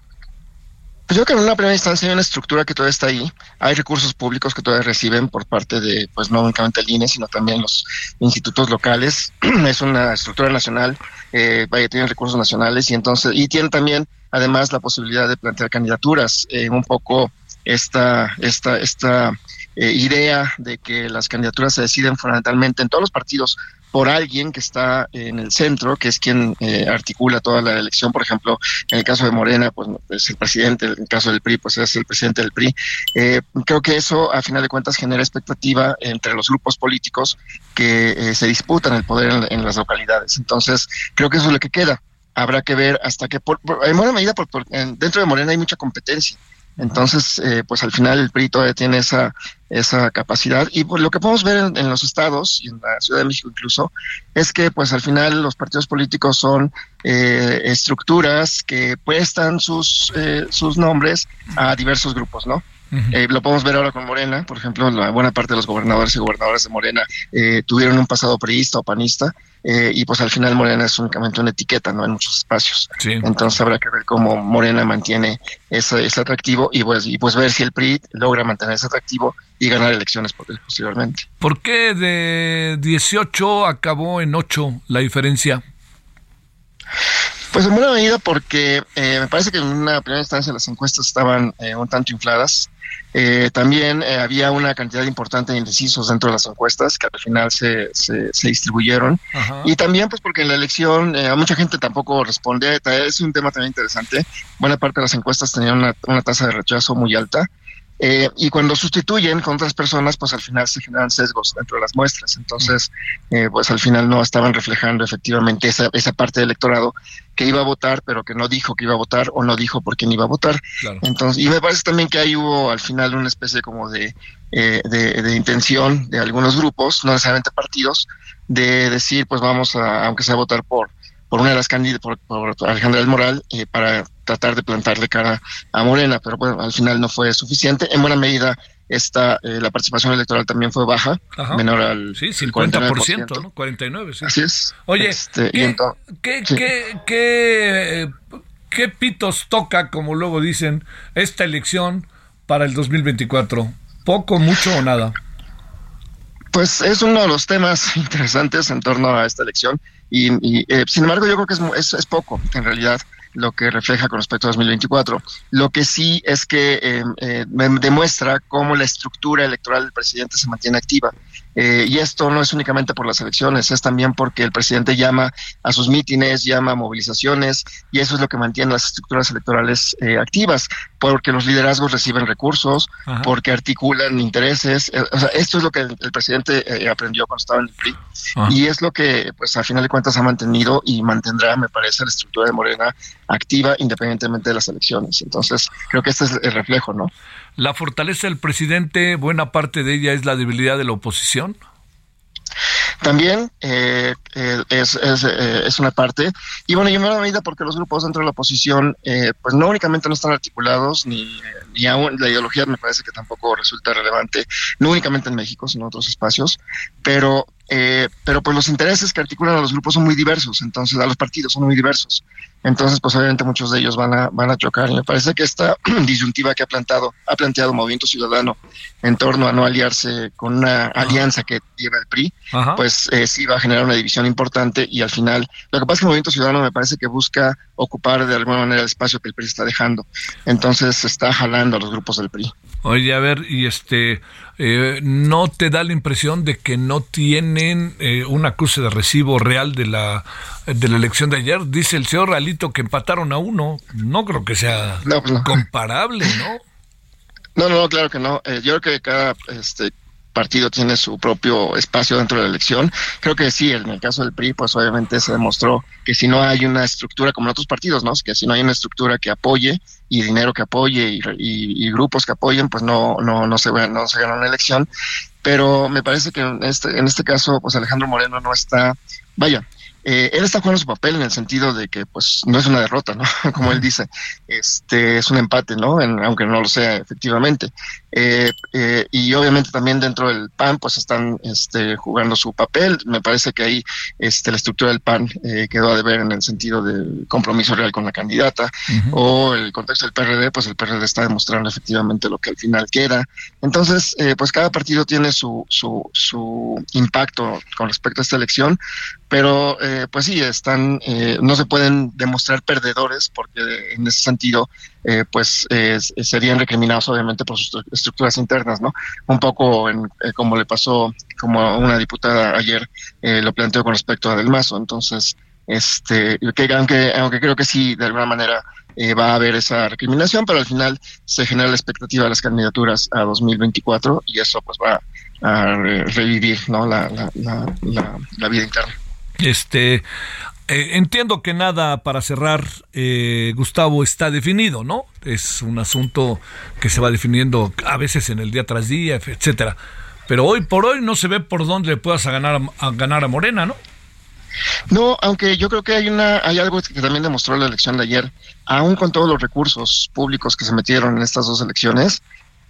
pues yo creo que en una primera instancia hay una estructura que todavía está ahí. Hay recursos públicos que todavía reciben por parte de, pues no únicamente el INE, sino también los institutos locales. es una estructura nacional, eh, vaya, tienen recursos nacionales y entonces, y tienen también además la posibilidad de plantear candidaturas. Eh, un poco esta, esta, esta eh, idea de que las candidaturas se deciden fundamentalmente en todos los partidos por alguien que está en el centro, que es quien eh, articula toda la elección. Por ejemplo, en el caso de Morena, pues es el presidente, en el caso del PRI, pues es el presidente del PRI. Eh, creo que eso, a final de cuentas, genera expectativa entre los grupos políticos que eh, se disputan el poder en, en, las localidades. Entonces, creo que eso es lo que queda. Habrá que ver hasta qué, por, en buena medida, por, por, en, dentro de Morena hay mucha competencia. Entonces, eh, pues al final el PRI todavía tiene esa, esa capacidad. Y pues, lo que podemos ver en, en, los estados y en la Ciudad de México incluso, es que pues al final los partidos políticos son eh, estructuras que prestan sus, eh, sus nombres a diversos grupos, ¿no? Eh, lo podemos ver ahora con Morena, por ejemplo, la buena parte de los gobernadores y gobernadoras de Morena eh, tuvieron un pasado priista o panista, eh, y pues al final Morena es únicamente una etiqueta, ¿no? En muchos espacios. Sí. Entonces habrá que ver cómo Morena mantiene ese, ese atractivo y pues, y pues ver si el PRI logra mantener ese atractivo y ganar elecciones po- posteriormente. ¿Por qué de 18 acabó en 8 la diferencia? Pues en buena medida porque eh, me parece que en una primera instancia las encuestas estaban eh, un tanto infladas. Eh, también eh, había una cantidad importante de indecisos dentro de las encuestas que al final se, se, se distribuyeron. Ajá. Y también pues porque en la elección eh, a mucha gente tampoco responde. Es un tema también interesante. Buena parte de las encuestas tenían una, una tasa de rechazo muy alta. Eh, y cuando sustituyen con otras personas, pues al final se generan sesgos dentro de las muestras. Entonces, eh, pues al final no estaban reflejando efectivamente esa, esa parte del electorado que iba a votar, pero que no dijo que iba a votar o no dijo por quién iba a votar. Claro. Entonces, y me parece también que ahí hubo al final una especie como de, eh, de, de intención de algunos grupos, no necesariamente partidos, de decir, pues vamos a, aunque sea a votar por, por una de las candidatas, por, por Alejandra del Moral, eh, para tratar de plantarle cara a Morena, pero bueno, al final no fue suficiente. En buena medida, esta, eh, la participación electoral también fue baja, Ajá. menor al Sí, al 50%, ¿no? 49, sí. Así es. Oye, Este, ¿qué, qué, sí. qué- qué, qué pitos toca, como luego dicen, esta elección para el 2024? ¿Poco, mucho o nada? Pues es uno de los temas interesantes en torno a esta elección y, y, eh, sin embargo yo creo que es, es, es poco en realidad lo que refleja con respecto a 2024. Lo que sí es que eh, eh, demuestra cómo la estructura electoral del presidente se mantiene activa. Eh, y esto no es únicamente por las elecciones, es también porque el presidente llama a sus mítines, llama a movilizaciones, y eso es lo que mantiene las estructuras electorales eh, activas, porque los liderazgos reciben recursos, Ajá. porque articulan intereses. eh, o sea, esto es lo que el, el presidente eh, aprendió cuando estaba en el PRI, Ajá. y es lo que, pues, a final de cuentas ha mantenido y mantendrá, me parece, la estructura de Morena activa independientemente de las elecciones. Entonces, creo que este es el reflejo, ¿no? La fortaleza del presidente, buena parte de ella es la debilidad de la oposición. También eh, eh, es, eh, es una parte, y bueno, y en una medida porque los grupos dentro de la oposición, eh, pues no únicamente no están articulados, ni, ni aún la ideología me parece que tampoco resulta relevante, no únicamente en México, sino en otros espacios, pero, eh, pero pues los intereses que articulan a los grupos son muy diversos, entonces a los partidos son muy diversos. Entonces, pues obviamente muchos de ellos van a, van a chocar. Y me parece que esta disyuntiva que ha plantado, ha planteado Movimiento Ciudadano en torno a no aliarse con una alianza que lleva el PRI, Ajá. pues eh, sí va a generar una división importante y al final, lo que pasa es que el Movimiento Ciudadano me parece que busca ocupar de alguna manera el espacio que el PRI está dejando. Entonces está jalando a los grupos del PRI. Oye, a ver, y este, eh, ¿no te da la impresión de que no tienen eh, un acuse de recibo real de la, de la elección de ayer? Dice el señor Ralito que empataron a uno. No creo que sea No, pues no. comparable, ¿no? No, no, no, claro que no. Eh, yo creo que cada este, partido tiene su propio espacio dentro de la elección. Creo que sí, en el caso del PRI, pues obviamente se demostró que si no hay una estructura como en otros partidos, ¿no? Que si no hay una estructura que apoye y dinero que apoye y, y- grupos que apoyen, pues no, no, no se gana una elección. Pero me parece que en este, en este caso, pues Alejandro Moreno no está, vaya, eh, él está jugando su papel en el sentido de que pues no es una derrota, ¿no? Como él dice, este es un empate, ¿no? Aunque no lo sea efectivamente. Eh, eh, y obviamente también dentro del PAN pues están este, jugando su papel. Me parece que ahí este, la estructura del PAN eh, quedó a deber en el sentido del compromiso real con la candidata o el contexto del PRD, pues el PRD está demostrando efectivamente lo que al final queda. Entonces, eh, pues cada partido tiene su, su, su impacto con respecto a esta elección, pero eh, pues sí, están, eh, no se pueden demostrar perdedores porque en ese sentido, eh, pues eh, serían recriminados obviamente por sus estru- estructuras internas, ¿no? Un poco en, eh, como le pasó, como una diputada ayer eh, lo planteó con respecto a Del Mazo. Entonces, este, que aunque, aunque creo que sí, de alguna manera eh, va a haber esa recriminación, pero al final se genera la expectativa de las candidaturas a 2024 y eso pues va a re- revivir, ¿no? La, la, la, la vida interna. Este, eh, entiendo que nada para cerrar, eh, Gustavo, está definido, ¿no? Es un asunto que se va definiendo a veces en el día tras día, etcétera. Pero hoy por hoy no se ve por dónde le puedas a ganar a, ganar a Morena, ¿no? No, aunque yo creo que hay una, hay algo que también demostró la elección de ayer, aún con todos los recursos públicos que se metieron en estas dos elecciones,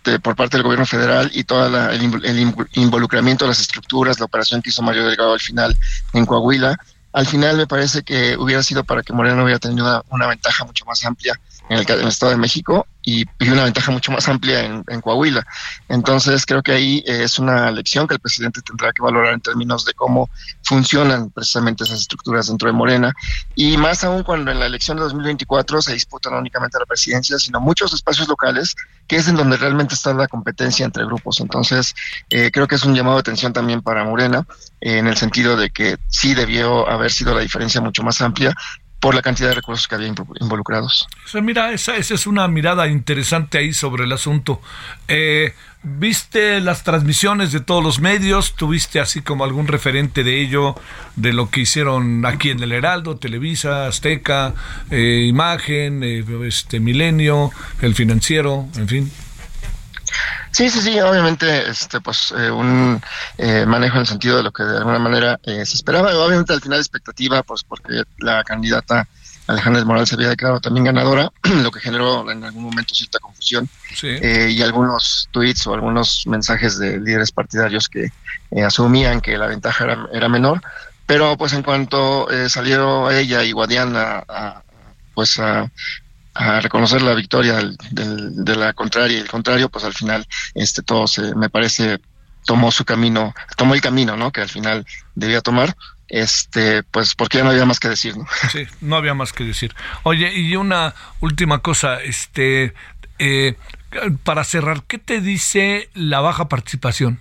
este, por parte del gobierno federal y todo el, involucramiento de las estructuras, la operación que hizo Mario Delgado al final en Coahuila, al final me parece que hubiera sido para que Moreno hubiera tenido una ventaja mucho más amplia en el, Estado de México y, una ventaja mucho más amplia en, Coahuila. Entonces creo que ahí eh, es una lección que el presidente tendrá que valorar en términos de cómo funcionan precisamente esas estructuras dentro de Morena y más aún cuando en la elección de 2024 se disputa no únicamente la presidencia, sino muchos espacios locales, que es en donde realmente está la competencia entre grupos. Entonces eh, creo que es un llamado de atención también para Morena, eh, en el sentido de que sí debió haber sido la diferencia mucho más amplia por la cantidad de recursos que había involucrados. mira, esa, esa, es una mirada interesante ahí sobre el asunto. Eh, ¿Viste las transmisiones de todos los medios? ¿Tuviste así como algún referente de ello, de lo que hicieron aquí en el Heraldo, Televisa, Azteca, eh, Imagen, eh, este Milenio, El Financiero, en fin? Sí, sí, sí, obviamente, este, pues eh, un eh, manejo en el sentido de lo que de alguna manera eh, se esperaba. Obviamente, al final, expectativa, pues porque la candidata Alejandra Morales se había declarado también ganadora, lo que generó en algún momento cierta confusión y algunos tweets o algunos mensajes de líderes partidarios que asumían que la ventaja era, era, menor. Pero, pues, en cuanto salió ella y Guadiana a, pues a a reconocer la victoria de la contraria y el contrario, pues al final este todo se, me parece tomó su camino, tomó el camino, ¿no? Que al final debía tomar, este, pues porque ya no había más que decir, ¿no? Sí, no había más que decir. Oye, y una última cosa, este, eh, para cerrar, ¿qué te dice la baja participación?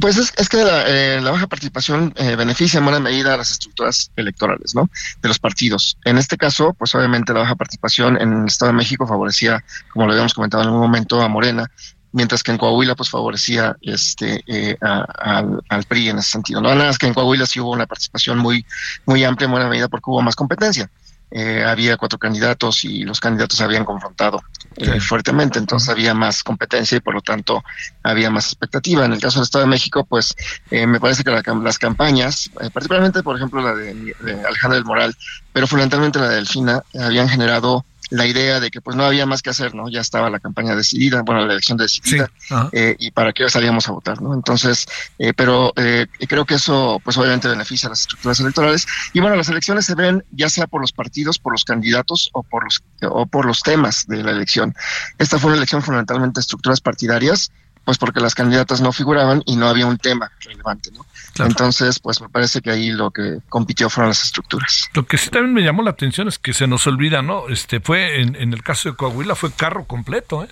Pues es, es que la, eh, la, baja participación eh, beneficia en buena medida a las estructuras electorales, ¿no? De los partidos. En este caso, pues obviamente la baja participación en el Estado de México favorecía, como lo habíamos comentado en algún momento, a Morena, mientras que en Coahuila pues favorecía este eh, al, al, PRI en ese sentido. No nada más que en Coahuila sí hubo una participación muy muy amplia en buena medida porque hubo más competencia. Eh, había cuatro candidatos y los candidatos habían confrontado eh, fuertemente, entonces había más competencia y por lo tanto había más expectativa. En el caso del Estado de México, pues eh, me parece que las campañas, particularmente por ejemplo la de, de Alejandra del Moral, pero fundamentalmente la de Delfina, habían generado la idea de que pues no había más que hacer, ¿no? Ya estaba la campaña decidida, bueno, la elección decidida, eh, y para qué salíamos a votar, ¿no? Entonces, eh, pero eh, creo que eso pues obviamente beneficia a las estructuras electorales. Y bueno, las elecciones se ven ya sea por los partidos, por los candidatos o por los, o por los temas de la elección. Esta fue una elección fundamentalmente de estructuras partidarias, pues porque las candidatas no figuraban y no había un tema relevante, ¿no? Entonces, pues me parece que ahí lo que compitió fueron las estructuras. Lo que sí también me llamó la atención es que se nos olvida, ¿no? Este fue en, en el caso de Coahuila fue carro completo, ¿eh?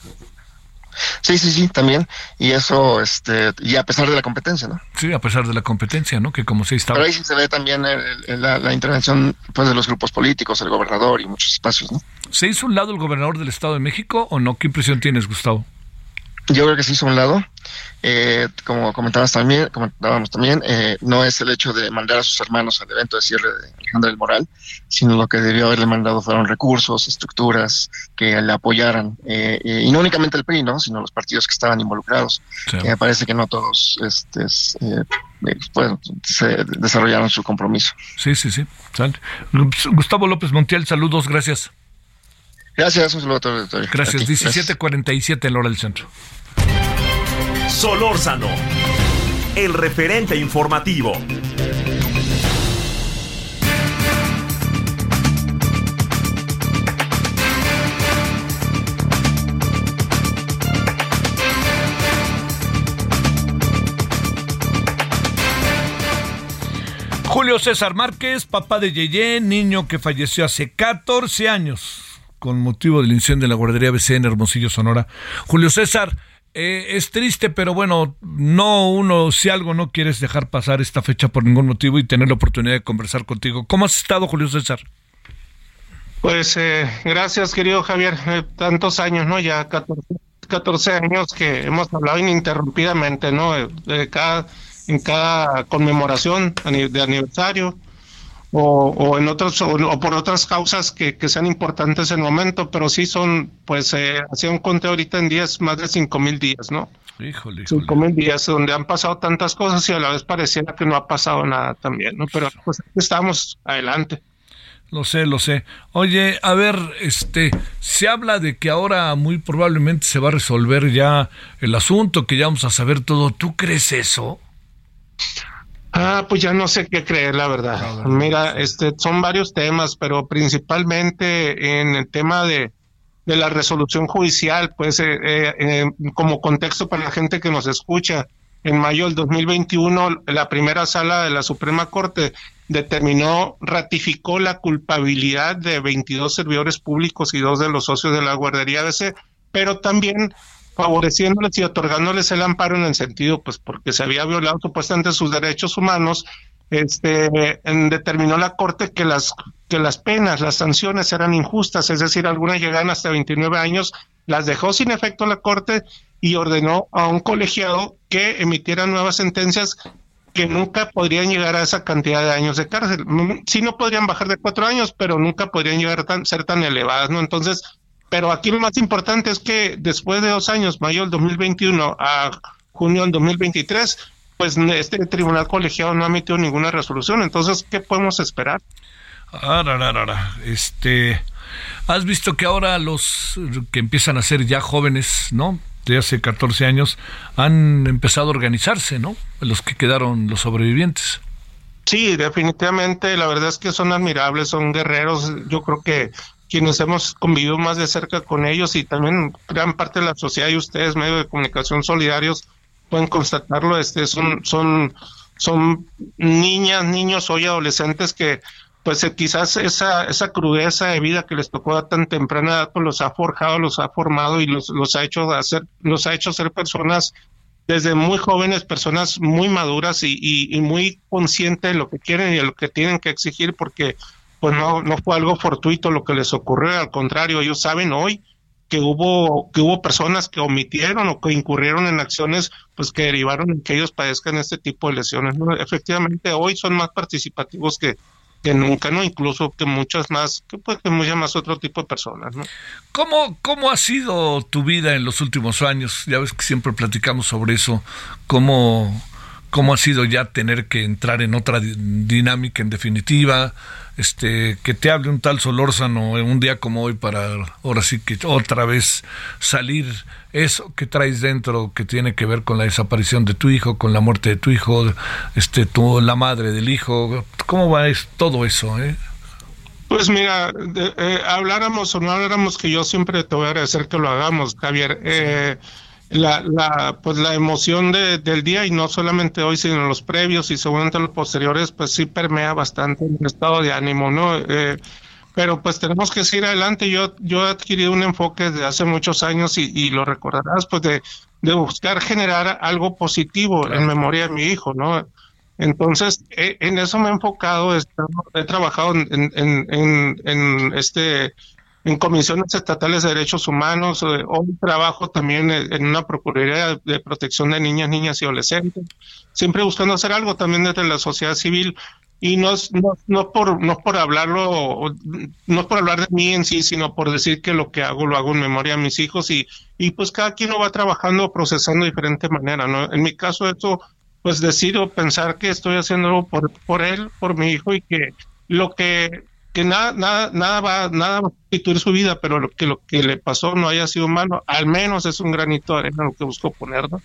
Sí, sí, sí, también. Y eso, este, y a pesar de la competencia, ¿no? Sí, a pesar de la competencia, ¿no? Que como se estaba. Pero ahí sí se ve también la, la, intervención pues, de los grupos políticos, el gobernador y muchos espacios, ¿no? ¿Se hizo un lado el gobernador del Estado de México o no? ¿Qué impresión tienes, Gustavo? Yo creo que se hizo un lado. Eh, como comentabas también, comentábamos también, eh, no es el hecho de mandar a sus hermanos al evento de cierre de Alejandro del Moral, sino lo que debió haberle mandado fueron recursos, estructuras que le apoyaran, eh, y no únicamente el PRI, ¿no? sino los partidos que estaban involucrados. me parece que no todos este, pues, se desarrollaron su compromiso. Sí, sí, sí. Gustavo López Montiel, saludos, gracias. Gracias, un saludo a todo el Gracias, 1747 en hora del centro. Solórzano, el referente informativo. Julio César Márquez, papá de Yeye, niño que falleció hace 14 años con motivo del incendio de la guardería BC en Hermosillo, Sonora. Julio César, eh, es triste, pero bueno, no uno, si algo no quieres dejar pasar esta fecha por ningún motivo y tener la oportunidad de conversar contigo. ¿Cómo has estado, Julio César? Pues eh, gracias, querido Javier. Eh, tantos años, ¿no? Ya 14, años que hemos hablado ininterrumpidamente, ¿no? Cada, en cada conmemoración de aniversario o, en otros o, por otras causas que, sean importantes en el momento, pero sí son, pues, eh, hacía un conteo ahorita en días, más de cinco mil días, ¿no? Híjole, Cinco mil días donde han pasado tantas cosas y a la vez pareciera que no ha pasado nada también, ¿no? Pero pues estamos adelante. Lo sé, lo sé. Oye, a ver, este, se habla de que ahora muy probablemente se va a resolver ya el asunto, que ya vamos a saber todo. ¿Tú crees eso? Ah, pues ya no sé qué creer, la verdad. Mira, este, son varios temas, pero principalmente en el tema de, de la resolución judicial, pues eh, eh, eh, como contexto para la gente que nos escucha, en mayo del 2021 la primera sala de la Suprema Corte determinó, ratificó la culpabilidad de 22 servidores públicos y dos de los socios de la guardería ABC, pero también favoreciéndoles y otorgándoles el amparo en el sentido, pues porque se había violado supuestamente sus derechos humanos, este determinó la corte que las que las penas, las sanciones eran injustas, es decir, algunas llegan hasta 29 años, las dejó sin efecto la corte y ordenó a un colegiado que emitiera nuevas sentencias que nunca podrían llegar a esa cantidad de años de cárcel. Mm, Sí no podrían bajar de cuatro años, pero nunca podrían llegar a ser tan elevadas, ¿no? Entonces, pero aquí lo más importante es que después de dos años, mayo del 2021 a junio del 2023, pues este tribunal colegiado no ha emitido ninguna resolución. Entonces, ¿qué podemos esperar? Arararara, Este, has visto que ahora los que empiezan a ser ya jóvenes, ¿no? De hace 14 años, han empezado a organizarse, ¿no? Los que quedaron, los sobrevivientes. Sí, definitivamente, la verdad es que son admirables, son guerreros. Yo creo que quienes hemos convivido más de cerca con ellos y también gran parte de la sociedad y ustedes, medios de comunicación solidarios, pueden constatarlo. Este, son, son, son niñas, niños, hoy adolescentes que, pues eh, quizás esa, esa crudeza de vida que les tocó a tan temprana edad, pues los ha forjado, los ha formado y los, los ha hecho hacer, los ha hecho ser personas desde muy jóvenes, personas muy maduras y, y, y muy conscientes de lo que quieren y de lo que tienen que exigir, porque pues no, no fue algo fortuito lo que les ocurrió, al contrario, ellos saben hoy que hubo, que hubo personas que omitieron o que incurrieron en acciones pues que derivaron en que ellos padezcan este tipo de lesiones. ¿no? Efectivamente, hoy son más participativos que, que nunca, ¿no? Incluso que muchas más, que pues que muchas más otro tipo de personas, ¿no? ¿Cómo, ¿Cómo ha sido tu vida en los últimos años? Ya ves que siempre platicamos sobre eso. ¿Cómo, cómo ha sido ya tener que entrar en otra di- dinámica en definitiva? Este, que te hable un tal Solórzano en un día como hoy para ahora sí que otra vez salir eso que traes dentro que tiene que ver con la desaparición de tu hijo, con la muerte de tu hijo, este, tu, la madre del hijo. ¿Cómo va es todo eso? Eh? Pues mira, de- eh, habláramos o no habláramos, que yo siempre te voy a agradecer que lo hagamos, Javier. Eh, la, la, pues la emoción de- del día, y no solamente hoy, sino en los previos y seguramente los posteriores, pues sí permea bastante el estado de ánimo, ¿no? Eh, pero pues tenemos que seguir adelante. Yo, yo he adquirido un enfoque desde hace muchos años y, y lo recordarás, pues de, de buscar generar algo positivo en memoria de mi hijo, ¿no? Entonces, eh, en eso me he enfocado, he, trabajado en, en, en- en, este en comisiones estatales de derechos humanos, eh, trabajo también en en una procuraduría de protección de niñas, niñas y adolescentes, siempre buscando hacer algo también desde la sociedad civil. Y no no, no por no por hablarlo no por hablar de mí en sí sino por decir que lo que hago lo hago en memoria a mis hijos y y pues cada quien lo va trabajando procesando de diferente manera no en mi caso eso pues decido pensar que estoy haciéndolo por por él por mi hijo y que lo que que nada nada nada va nada va a sustituir su vida pero lo que lo que le pasó no haya sido malo al menos es un granito de arena lo que busco poner ¿no?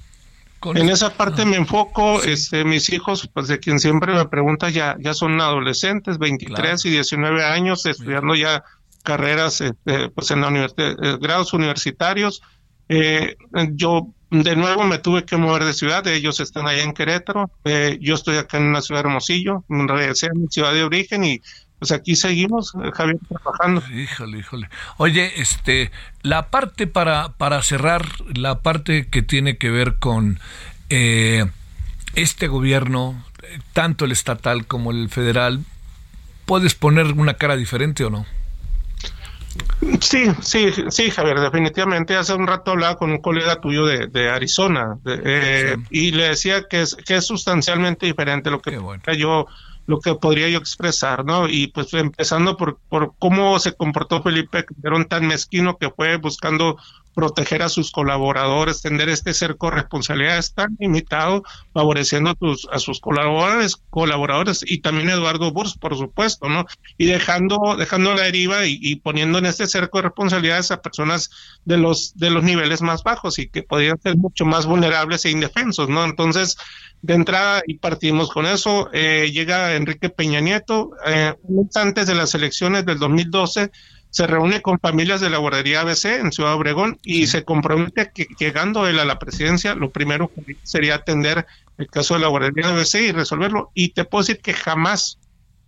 Con En esa parte me enfoco, este, mis hijos, pues de quien siempre me pregunta, ya, ya son adolescentes, 23 Claro. y 19 años, estudiando ya carreras, este, pues en la universidad, grados universitarios. Eh, yo de nuevo me tuve que mover de ciudad, ellos están allá en Querétaro, eh, yo estoy acá en una ciudad de Hermosillo, regresé a mi ciudad de origen y pues aquí seguimos, eh, Javier, trabajando. Híjole, híjole. Oye, este, la parte para, para cerrar, la parte que tiene que ver con eh, este gobierno, tanto el estatal como el federal, ¿puedes poner una cara diferente o no? Sí, sí, sí, Javier, definitivamente. Hace un rato hablaba con un colega tuyo de, de Arizona de- eh, y le decía que es, que es sustancialmente diferente lo que bueno. yo lo que podría yo expresar, ¿no? Y pues empezando por, por cómo se comportó Felipe Calderón tan mezquino que fue buscando proteger a sus colaboradores, tener este cerco de responsabilidades tan limitado, favoreciendo a, tus, a sus colaboradores, colaboradores y también Eduardo Burs, por supuesto, ¿no? Y dejando, dejando la deriva y, y, poniendo en este cerco de responsabilidades a personas de los, de los niveles más bajos y que podrían ser mucho más vulnerables e indefensos, ¿no? Entonces, de entrada, y partimos con eso, eh, llega Enrique Peña Nieto, eh, antes de las elecciones del 2012, se reúne con familias de la guardería ABC en Ciudad Obregón y se compromete que llegando él a la presidencia, lo primero que sería atender el caso de la guardería ABC y resolverlo. Y te puedo decir que jamás,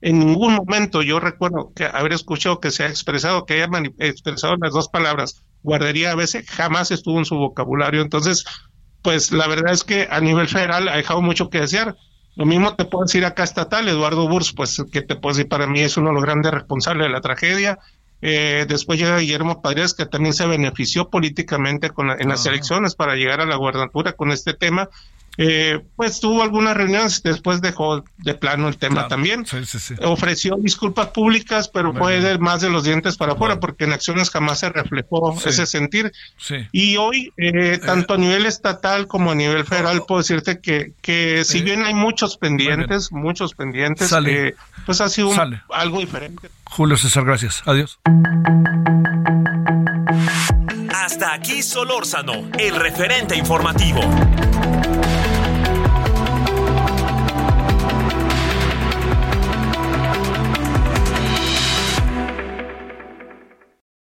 en ningún momento, yo recuerdo que haber escuchado que se ha expresado, que haya expresado las dos palabras guardería ABC, jamás estuvo en su vocabulario. Entonces, pues la verdad es que a nivel federal ha dejado mucho que desear. Lo mismo te puedo decir acá estatal, Eduardo Burs, pues que te puedo decir, para mí es uno de los grandes responsables de la tragedia. Eh, después llega Guillermo Padres, que también se benefició políticamente con la, en las elecciones para llegar a la gubernatura con este tema. Eh, pues tuvo algunas reuniones, después dejó de plano el tema Claro, también. sí, sí, sí. Ofreció disculpas públicas, pero fue de más de los dientes para afuera, Bueno. porque en acciones jamás se reflejó ese sentir. Y hoy, eh, tanto a nivel estatal como a nivel federal, puedo decirte que, que si Sí. bien hay muchos pendientes, muchos pendientes, eh, pues ha sido un- algo diferente. Julio César, gracias. Adiós. Hasta aquí Solórzano, el referente informativo.